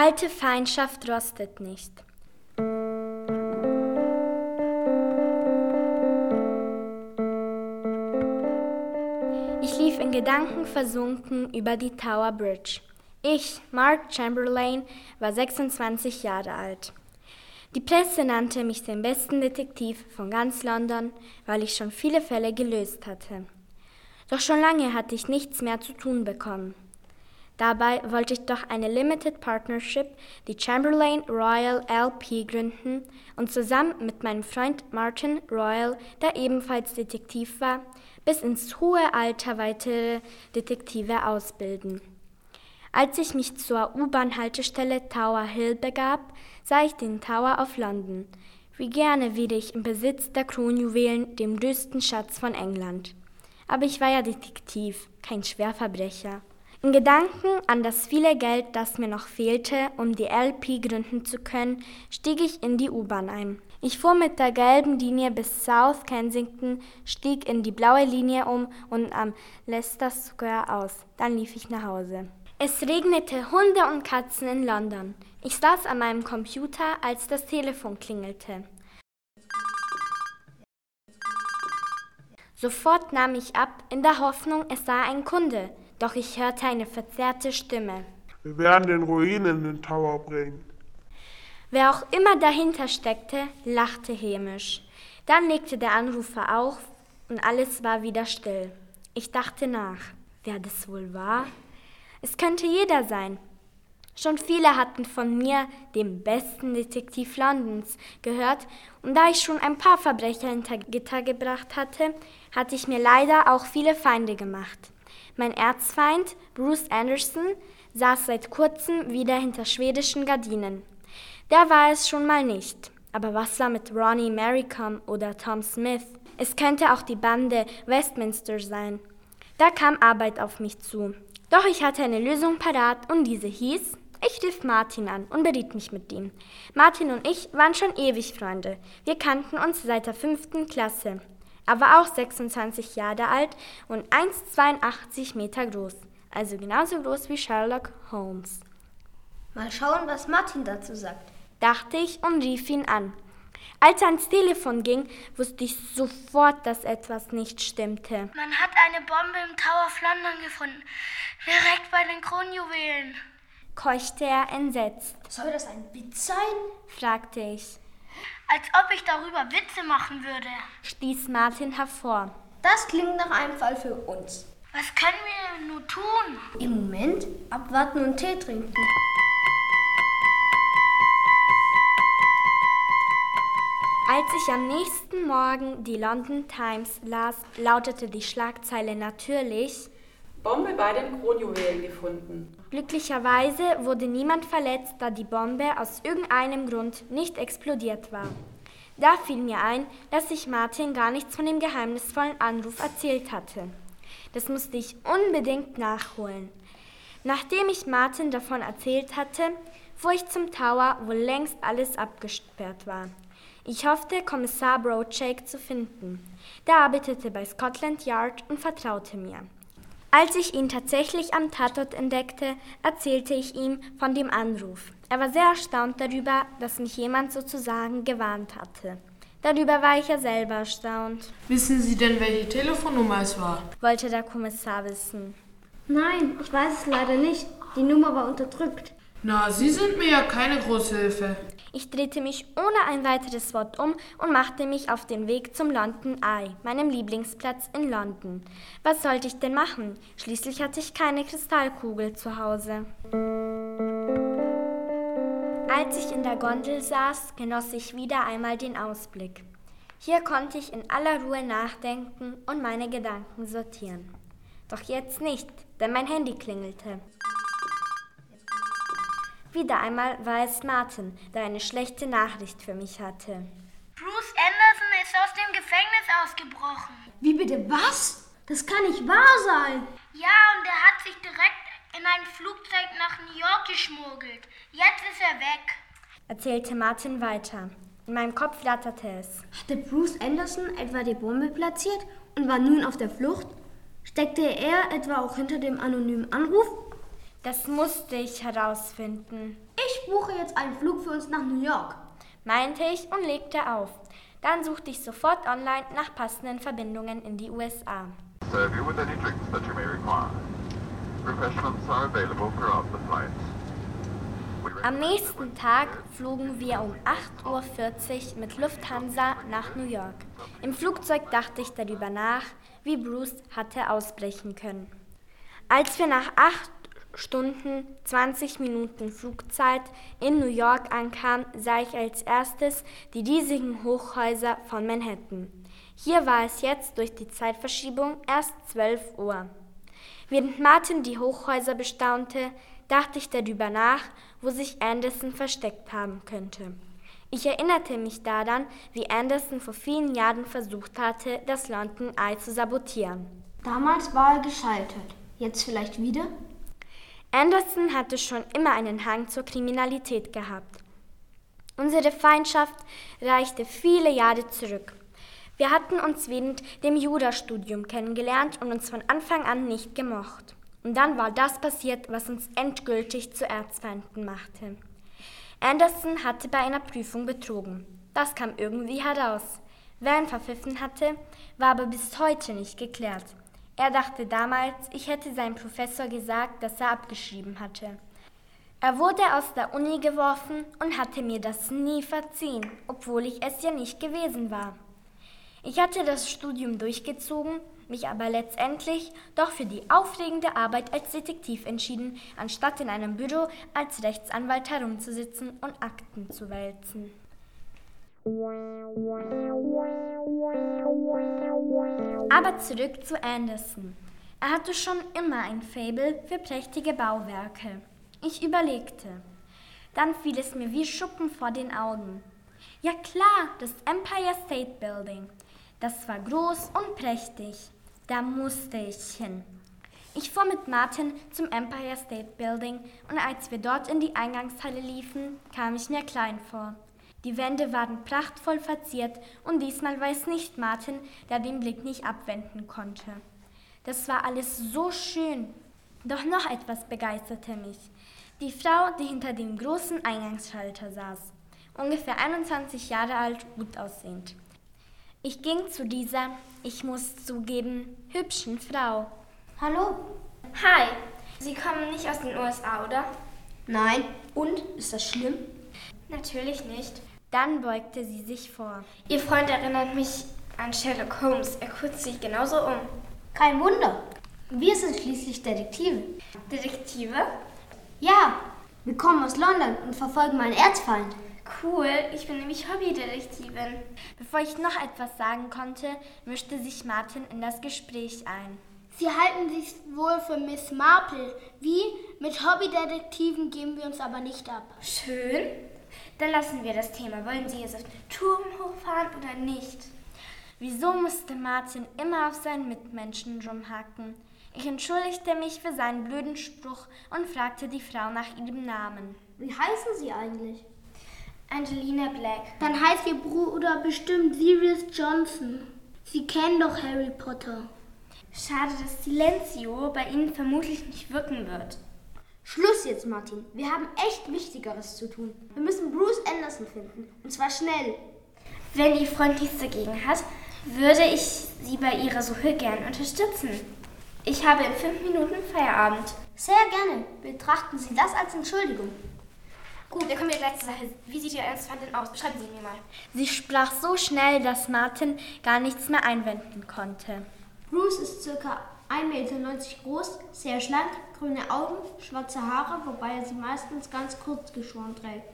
Alte Feindschaft rostet nicht. Ich lief in Gedanken versunken über die Tower Bridge. Ich, Mark Chamberlain, war 26 Jahre alt. Die Presse nannte mich den besten Detektiv von ganz London, weil ich schon viele Fälle gelöst hatte. Doch schon lange hatte ich nichts mehr zu tun bekommen. Dabei wollte ich doch eine Limited Partnership, die Chamberlain Royal LP, gründen und zusammen mit meinem Freund Martin Royal, der ebenfalls Detektiv war, bis ins hohe Alter weitere Detektive ausbilden. Als ich mich zur U-Bahn-Haltestelle Tower Hill begab, sah ich den Tower of London. Wie gerne wäre ich im Besitz der Kronjuwelen, dem größten Schatz von England. Aber ich war ja Detektiv, kein Schwerverbrecher. In Gedanken an das viele Geld, das mir noch fehlte, um die LP gründen zu können, stieg ich in die U-Bahn ein. Ich fuhr mit der gelben Linie bis South Kensington, stieg in die blaue Linie um und am Leicester Square aus. Dann lief ich nach Hause. Es regnete Hunde und Katzen in London. Ich saß an meinem Computer, als das Telefon klingelte. Sofort nahm ich ab, in der Hoffnung, es sei ein Kunde doch ich hörte eine verzerrte Stimme. Wir werden den Ruinen in den Tower bringen. Wer auch immer dahinter steckte, lachte hämisch. Dann legte der Anrufer auf und alles war wieder still. Ich dachte nach, wer das wohl war? Es könnte jeder sein. Schon viele hatten von mir, dem besten Detektiv Londons, gehört, und da ich schon ein paar Verbrecher hinter Gitter gebracht hatte, hatte ich mir leider auch viele Feinde gemacht. Mein Erzfeind, Bruce Anderson, saß seit kurzem wieder hinter schwedischen Gardinen. Der war es schon mal nicht. Aber was war mit Ronnie Merricombe oder Tom Smith? Es könnte auch die Bande Westminster sein. Da kam Arbeit auf mich zu. Doch ich hatte eine Lösung parat und diese hieß, ich rief Martin an und beriet mich mit ihm. Martin und ich waren schon ewig Freunde. Wir kannten uns seit der fünften Klasse. Er war auch 26 Jahre alt und 1,82 Meter groß, also genauso groß wie Sherlock Holmes. Mal schauen, was Martin dazu sagt, dachte ich und rief ihn an. Als er ans Telefon ging, wusste ich sofort, dass etwas nicht stimmte. Man hat eine Bombe im Tower of London gefunden, direkt bei den Kronjuwelen, keuchte er entsetzt. Soll das ein Witz sein? fragte ich. Als ob ich darüber Witze machen würde, stieß Martin hervor. Das klingt nach einem Fall für uns. Was können wir nur tun? Im Moment abwarten und Tee trinken. Als ich am nächsten Morgen die London Times las, lautete die Schlagzeile natürlich Bombe bei den Kronjuwelen gefunden. Glücklicherweise wurde niemand verletzt, da die Bombe aus irgendeinem Grund nicht explodiert war. Da fiel mir ein, dass ich Martin gar nichts von dem geheimnisvollen Anruf erzählt hatte. Das musste ich unbedingt nachholen. Nachdem ich Martin davon erzählt hatte, fuhr ich zum Tower, wo längst alles abgesperrt war. Ich hoffte, Kommissar Broadshake zu finden. Der arbeitete bei Scotland Yard und vertraute mir. Als ich ihn tatsächlich am Tatort entdeckte, erzählte ich ihm von dem Anruf. Er war sehr erstaunt darüber, dass mich jemand sozusagen gewarnt hatte. Darüber war ich ja selber erstaunt. Wissen Sie denn, welche Telefonnummer es war? wollte der Kommissar wissen. Nein, ich weiß es leider nicht. Die Nummer war unterdrückt. Na, Sie sind mir ja keine große Hilfe. Ich drehte mich ohne ein weiteres Wort um und machte mich auf den Weg zum London Eye, meinem Lieblingsplatz in London. Was sollte ich denn machen? Schließlich hatte ich keine Kristallkugel zu Hause. Als ich in der Gondel saß, genoss ich wieder einmal den Ausblick. Hier konnte ich in aller Ruhe nachdenken und meine Gedanken sortieren. Doch jetzt nicht, denn mein Handy klingelte. Wieder einmal war es Martin, der eine schlechte Nachricht für mich hatte. Bruce Anderson ist aus dem Gefängnis ausgebrochen. Wie bitte was? Das kann nicht wahr sein. Ja, und er hat sich direkt in ein Flugzeug nach New York geschmuggelt. Jetzt ist er weg, erzählte Martin weiter. In meinem Kopf flatterte es. Hatte Bruce Anderson etwa die Bombe platziert und war nun auf der Flucht? Steckte er etwa auch hinter dem anonymen Anruf? Das musste ich herausfinden. Ich buche jetzt einen Flug für uns nach New York. Meinte ich und legte auf. Dann suchte ich sofort online nach passenden Verbindungen in die USA. Serve you with any drinks that you may require. Refreshments are available throughout the flight. We Am nächsten Tag flogen wir um 8.40 Uhr mit Lufthansa nach New York. Im Flugzeug dachte ich darüber nach, wie Bruce hatte ausbrechen können. Als wir nach 8 Stunden 20 Minuten Flugzeit in New York ankamen, sah ich als erstes die riesigen Hochhäuser von Manhattan. Hier war es jetzt durch die Zeitverschiebung erst 12 Uhr. Während Martin die Hochhäuser bestaunte, dachte ich darüber nach, wo sich Anderson versteckt haben könnte. Ich erinnerte mich daran, wie Anderson vor vielen Jahren versucht hatte, das London Eye zu sabotieren. Damals war er gescheitert. Jetzt vielleicht wieder? Anderson hatte schon immer einen Hang zur Kriminalität gehabt. Unsere Feindschaft reichte viele Jahre zurück. Wir hatten uns während dem Jurastudium kennengelernt und uns von Anfang an nicht gemocht. Und dann war das passiert, was uns endgültig zu Erzfeinden machte. Anderson hatte bei einer Prüfung betrogen. Das kam irgendwie heraus. Wer ihn verpfiffen hatte, war aber bis heute nicht geklärt. Er dachte damals, ich hätte seinem Professor gesagt, dass er abgeschrieben hatte. Er wurde aus der Uni geworfen und hatte mir das nie verziehen, obwohl ich es ja nicht gewesen war. Ich hatte das Studium durchgezogen, mich aber letztendlich doch für die aufregende Arbeit als Detektiv entschieden, anstatt in einem Büro als Rechtsanwalt herumzusitzen und Akten zu wälzen. Aber zurück zu Anderson. Er hatte schon immer ein Faible für prächtige Bauwerke. Ich überlegte. Dann fiel es mir wie Schuppen vor den Augen. Ja klar, das Empire State Building. Das war groß und prächtig. Da musste ich hin. Ich fuhr mit Martin zum Empire State Building und als wir dort in die Eingangshalle liefen, kam ich mir klein vor. Die Wände waren prachtvoll verziert und diesmal war es nicht Martin, der den Blick nicht abwenden konnte. Das war alles so schön. Doch noch etwas begeisterte mich. Die Frau, die hinter dem großen Eingangsschalter saß. Ungefähr 21 Jahre alt, gut aussehend. Ich ging zu dieser, ich muss zugeben, hübschen Frau. Hallo? Hi, Sie kommen nicht aus den USA, oder? Nein. Und? Ist das schlimm? Natürlich nicht. Dann beugte sie sich vor. Ihr Freund erinnert mich an Sherlock Holmes. Er kurzt sich genauso um. Kein Wunder. Wir sind schließlich Detektive. Detektive? Ja, wir kommen aus London und verfolgen meinen Erzfeind. Cool, ich bin nämlich Hobbydetektivin. Bevor ich noch etwas sagen konnte, mischte sich Martin in das Gespräch ein. Sie halten sich wohl für Miss Marple. Wie? Mit Hobbydetektiven geben wir uns aber nicht ab. Schön. Dann lassen wir das Thema. Wollen Sie jetzt auf den Turm hochfahren oder nicht? Wieso musste Martin immer auf seinen Mitmenschen rumhacken? Ich entschuldigte mich für seinen blöden Spruch und fragte die Frau nach ihrem Namen. Wie heißen Sie eigentlich? Angelina Black. Dann heißt Ihr Bruder bestimmt Sirius Johnson. Sie kennen doch Harry Potter. Schade, dass Silencio bei Ihnen vermutlich nicht wirken wird. Schluss jetzt, Martin. Wir haben echt Wichtigeres zu tun. Wir müssen Bruce Anderson finden. Und zwar schnell. Wenn Ihr Freund nichts dagegen hat, würde ich Sie bei Ihrer Suche gern unterstützen. Ich habe in fünf Minuten Feierabend. Sehr gerne. Betrachten Sie das als Entschuldigung. Gut, dann kommen wir gleich zur Sache. Wie sieht Ihr Ernstfall denn aus? Beschreiben Sie mir mal. Sie sprach so schnell, dass Martin gar nichts mehr einwenden konnte. Bruce ist ca. 1,90 Meter groß, sehr schlank, grüne Augen, schwarze Haare, wobei er sie meistens ganz kurz geschoren trägt.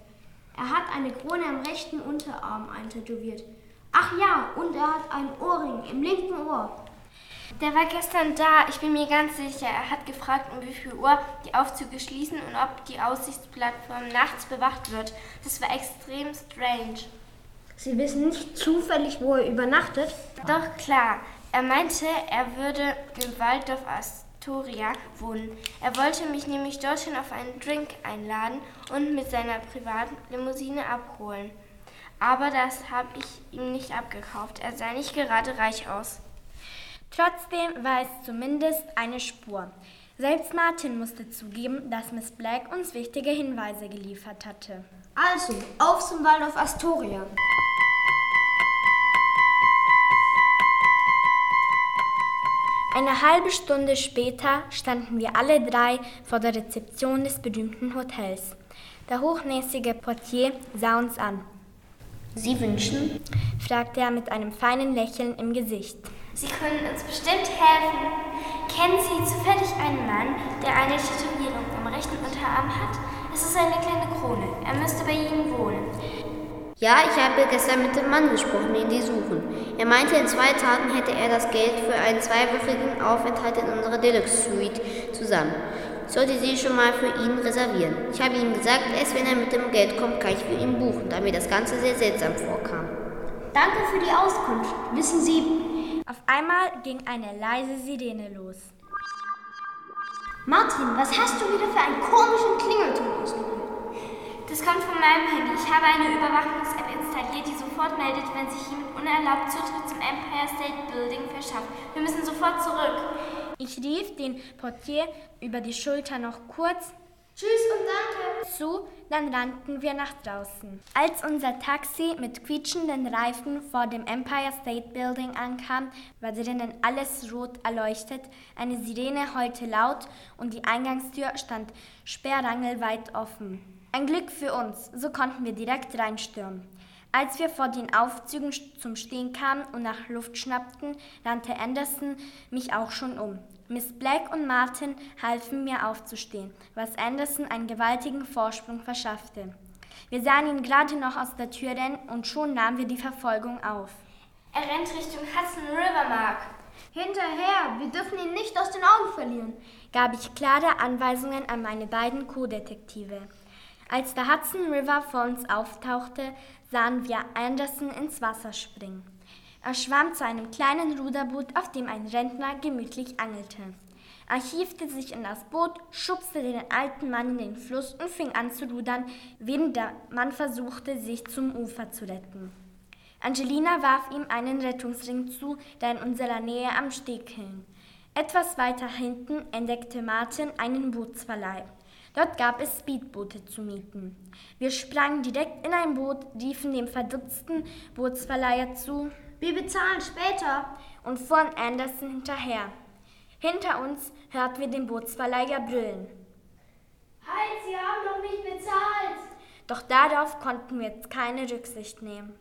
Er hat eine Krone am rechten Unterarm eintätowiert. Ach ja, und er hat einen Ohrring im linken Ohr. Der war gestern da, ich bin mir ganz sicher. Er hat gefragt, um wie viel Uhr die Aufzüge schließen und ob die Aussichtsplattform nachts bewacht wird. Das war extrem strange. Sie wissen nicht zufällig, wo er übernachtet? Doch klar, er meinte, er würde im Walddorf Astoria wohnen. Er wollte mich nämlich dorthin auf einen Drink einladen und mit seiner privaten Limousine abholen. Aber das habe ich ihm nicht abgekauft. Er sah nicht gerade reich aus. Trotzdem war es zumindest eine Spur. Selbst Martin musste zugeben, dass Miss Black uns wichtige Hinweise geliefert hatte. Also, auf zum Waldorf Astoria. Eine halbe Stunde später standen wir alle drei vor der Rezeption des berühmten Hotels. Der hochnäsige Portier sah uns an. Sie wünschen? fragte er mit einem feinen Lächeln im Gesicht. Sie können uns bestimmt helfen. Kennen Sie zufällig einen Mann, der eine Tätowierung am rechten Unterarm hat? Es ist eine kleine Krone. Er müsste bei Ihnen wohnen. Ja, ich habe gestern mit dem Mann gesprochen, den Sie suchen. Er meinte, in zwei Tagen hätte er das Geld für einen zweiwöchigen Aufenthalt in unserer Deluxe Suite zusammen. Ich sollte sie schon mal für ihn reservieren. Ich habe ihm gesagt, erst wenn er mit dem Geld kommt, kann ich für ihn buchen, da mir das Ganze sehr seltsam vorkam. Danke für die Auskunft. Wissen Sie, Auf einmal ging eine leise Sirene los. Martin, was hast du wieder für einen komischen Klingelton ausgewählt? Das kommt von meinem Handy. Ich habe eine Überwachungs-App installiert, die sofort meldet, wenn sich jemand unerlaubt Zutritt zum Empire State Building verschafft. Wir müssen sofort zurück. Ich rief den Portier über die Schulter noch kurz Tschüss und danke. zu, dann rannten wir nach draußen. Als unser Taxi mit quietschenden Reifen vor dem Empire State Building ankam, war drinnen alles rot erleuchtet, eine Sirene heulte laut und die Eingangstür stand sperrangelweit offen. Ein Glück für uns, so konnten wir direkt reinstürmen. Als wir vor den Aufzügen zum Stehen kamen und nach Luft schnappten, rannte Anderson mich auch schon um. Miss Black und Martin halfen mir aufzustehen, was Anderson einen gewaltigen Vorsprung verschaffte. Wir sahen ihn gerade noch aus der Tür rennen und schon nahmen wir die Verfolgung auf. Er rennt Richtung Hudson River, Mark. Hinterher, wir dürfen ihn nicht aus den Augen verlieren. Gab ich klare Anweisungen an meine beiden Co-Detektive. Als der Hudson River vor uns auftauchte, sahen wir Anderson ins Wasser springen. Er schwamm zu einem kleinen Ruderboot, auf dem ein Rentner gemütlich angelte. Er hiefte sich in das Boot, schubste den alten Mann in den Fluss und fing an zu rudern, während der Mann versuchte, sich zum Ufer zu retten. Angelina warf ihm einen Rettungsring zu, der in unserer Nähe am Steg hing. Etwas weiter hinten entdeckte Martin einen Bootsverleih. Dort gab es Speedboote zu mieten. Wir sprangen direkt in ein Boot, riefen dem verdutzten Bootsverleiher zu Wir bezahlen später. und fuhren Anderson hinterher. Hinter uns hörten wir den Bootsverleiher brüllen. Halt, Sie haben noch nicht bezahlt. Doch darauf konnten wir jetzt keine Rücksicht nehmen.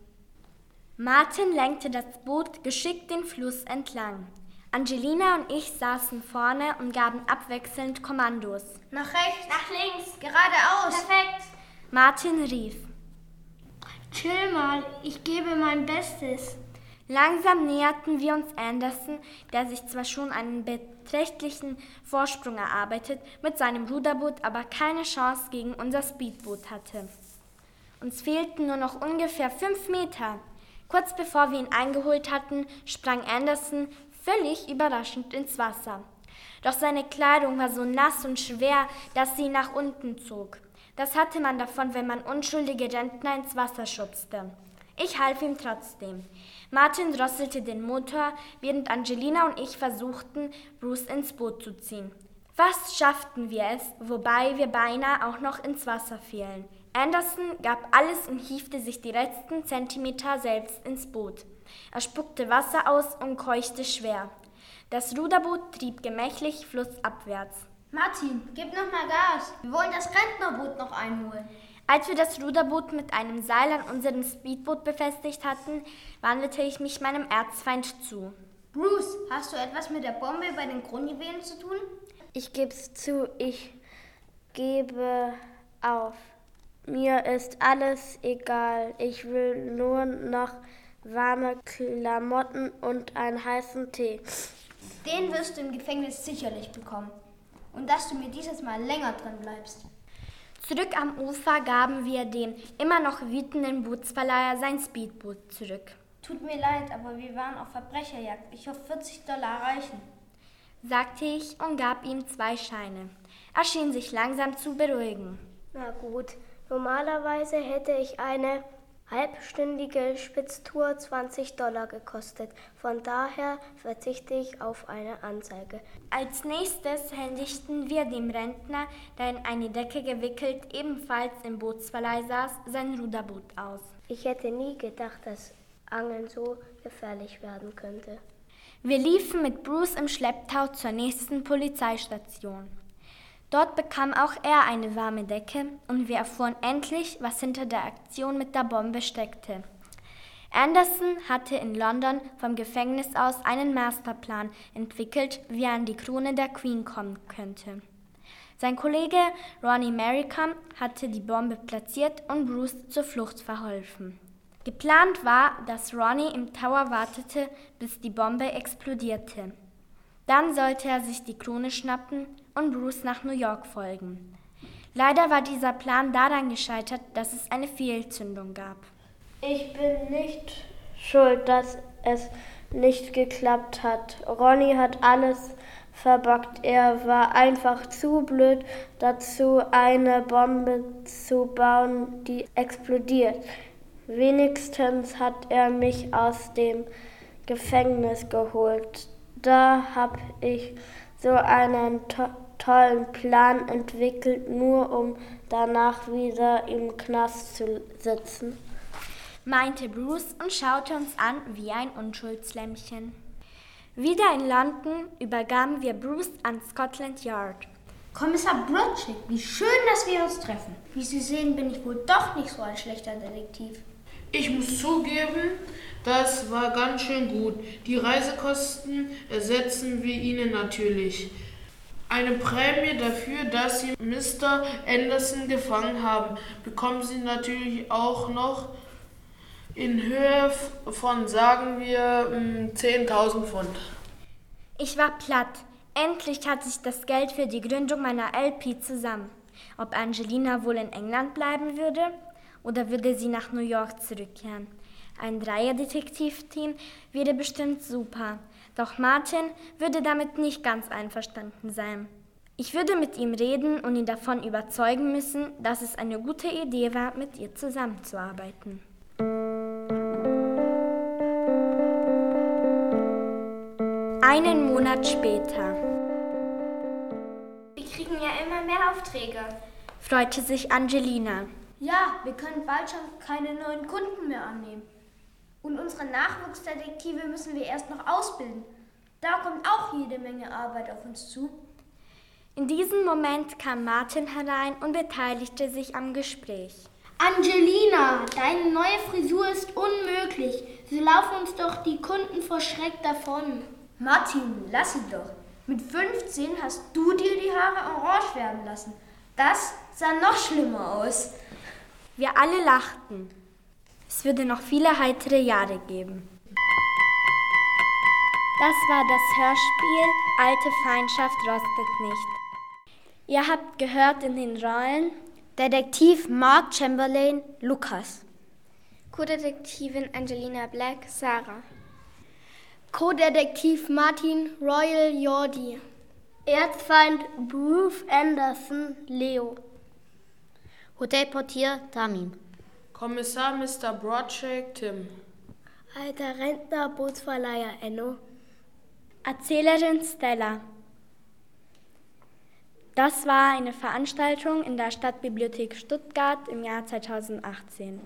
Martin lenkte das Boot geschickt den Fluss entlang. Angelina und ich saßen vorne und gaben abwechselnd Kommandos. Nach rechts, nach links, geradeaus. Perfekt. Martin rief. Chill mal, ich gebe mein Bestes. Langsam näherten wir uns Anderson, der sich zwar schon einen beträchtlichen Vorsprung erarbeitet, mit seinem Ruderboot aber keine Chance gegen unser Speedboot hatte. Uns fehlten nur noch ungefähr fünf Meter. Kurz bevor wir ihn eingeholt hatten, sprang Anderson völlig überraschend ins Wasser. Doch seine Kleidung war so nass und schwer, dass sie nach unten zog. Das hatte man davon, wenn man unschuldige Rentner ins Wasser schubste. Ich half ihm trotzdem. Martin drosselte den Motor, während Angelina und ich versuchten, Bruce ins Boot zu ziehen. Fast schafften wir es, wobei wir beinahe auch noch ins Wasser fielen. Anderson gab alles und hiefte sich die letzten Zentimeter selbst ins Boot. Er spuckte Wasser aus und keuchte schwer. Das Ruderboot trieb gemächlich flussabwärts. Martin, gib noch mal Gas. Wir wollen das Rentnerboot noch einholen. Als wir das Ruderboot mit einem Seil an unserem Speedboot befestigt hatten, wandelte ich mich meinem Erzfeind zu. Bruce, hast du etwas mit der Bombe bei den Kronjuwelen zu tun? Ich geb's zu, ich gebe auf. Mir ist alles egal. Ich will nur noch warme Klamotten und einen heißen Tee. Den wirst du im Gefängnis sicherlich bekommen. Und dass du mir dieses Mal länger drin bleibst. Zurück am Ufer gaben wir dem immer noch wütenden Bootsverleiher sein Speedboot zurück. Tut mir leid, aber wir waren auf Verbrecherjagd. Ich hoffe, 40 Dollar reichen. sagte ich und gab ihm zwei Scheine. Er schien sich langsam zu beruhigen. Na gut, normalerweise hätte ich eine halbstündige Spitztour 20 Dollar gekostet. Von daher verzichte ich auf eine Anzeige. Als nächstes händigten wir dem Rentner, der in eine Decke gewickelt ebenfalls im Bootsverleih saß, sein Ruderboot aus. Ich hätte nie gedacht, dass Angeln so gefährlich werden könnte. Wir liefen mit Bruce im Schlepptau zur nächsten Polizeistation. Dort bekam auch er eine warme Decke und wir erfuhren endlich, was hinter der Aktion mit der Bombe steckte. Anderson hatte in London vom Gefängnis aus einen Masterplan entwickelt, wie er an die Krone der Queen kommen könnte. Sein Kollege Ronnie Merrickham hatte die Bombe platziert und Bruce zur Flucht verholfen. Geplant war, dass Ronnie im Tower wartete, bis die Bombe explodierte. Dann sollte er sich die Krone schnappen und Bruce nach New York folgen. Leider war dieser Plan daran gescheitert, dass es eine Fehlzündung gab. Ich bin nicht schuld, dass es nicht geklappt hat. Ronny hat alles verbockt. Er war einfach zu blöd dazu, eine Bombe zu bauen, die explodiert. Wenigstens hat er mich aus dem Gefängnis geholt. Da habe ich so einen to tollen Plan entwickelt, nur um danach wieder im Knast zu sitzen, meinte Bruce und schaute uns an wie ein Unschuldslämmchen. Wieder in London übergaben wir Bruce an Scotland Yard. Kommissar Brodchick, wie schön, dass wir uns treffen. Wie Sie sehen, bin ich wohl doch nicht so ein schlechter Detektiv. Ich muss zugeben, das war ganz schön gut. Die Reisekosten ersetzen wir Ihnen natürlich. Eine Prämie dafür, dass Sie Mr. Anderson gefangen haben, bekommen Sie natürlich auch noch in Höhe von, sagen wir, 10.000 mm, Pfund. Ich war platt. Endlich hatte ich das Geld für die Gründung meiner LP zusammen. Ob Angelina wohl in England bleiben würde oder würde sie nach New York zurückkehren? Ein Dreier-Detektivteam wäre bestimmt super. Doch Martin würde damit nicht ganz einverstanden sein. Ich würde mit ihm reden und ihn davon überzeugen müssen, dass es eine gute Idee war, mit ihr zusammenzuarbeiten. Einen Monat später. Wir kriegen ja immer mehr Aufträge, freute sich Angelina. Ja, wir können bald schon keine neuen Kunden mehr annehmen. Und unsere Nachwuchsdetektive müssen wir erst noch ausbilden. Da kommt auch jede Menge Arbeit auf uns zu. In diesem Moment kam Martin herein und beteiligte sich am Gespräch. Angelina, deine neue Frisur ist unmöglich. So laufen uns doch die Kunden vor Schreck davon. Martin, lass sie doch. Mit 15 hast du dir die Haare orange werden lassen. Das sah noch schlimmer aus. Wir alle lachten. Es würde noch viele heitere Jahre geben. Das war das Hörspiel Alte Feindschaft rostet nicht. Ihr habt gehört in den Rollen Detektiv Mark Chamberlain Lukas, Co-Detektivin Angelina Black Sarah, Co-Detektiv Martin Royal Jordi, Erzfeind Bruce Anderson Leo, Hotelportier Tamim. Kommissar Mr. Broadshake Tim. Alter Rentner Bootsverleiher Enno. Erzählerin Stella. Das war eine Veranstaltung in der Stadtbibliothek Stuttgart im Jahr 2018.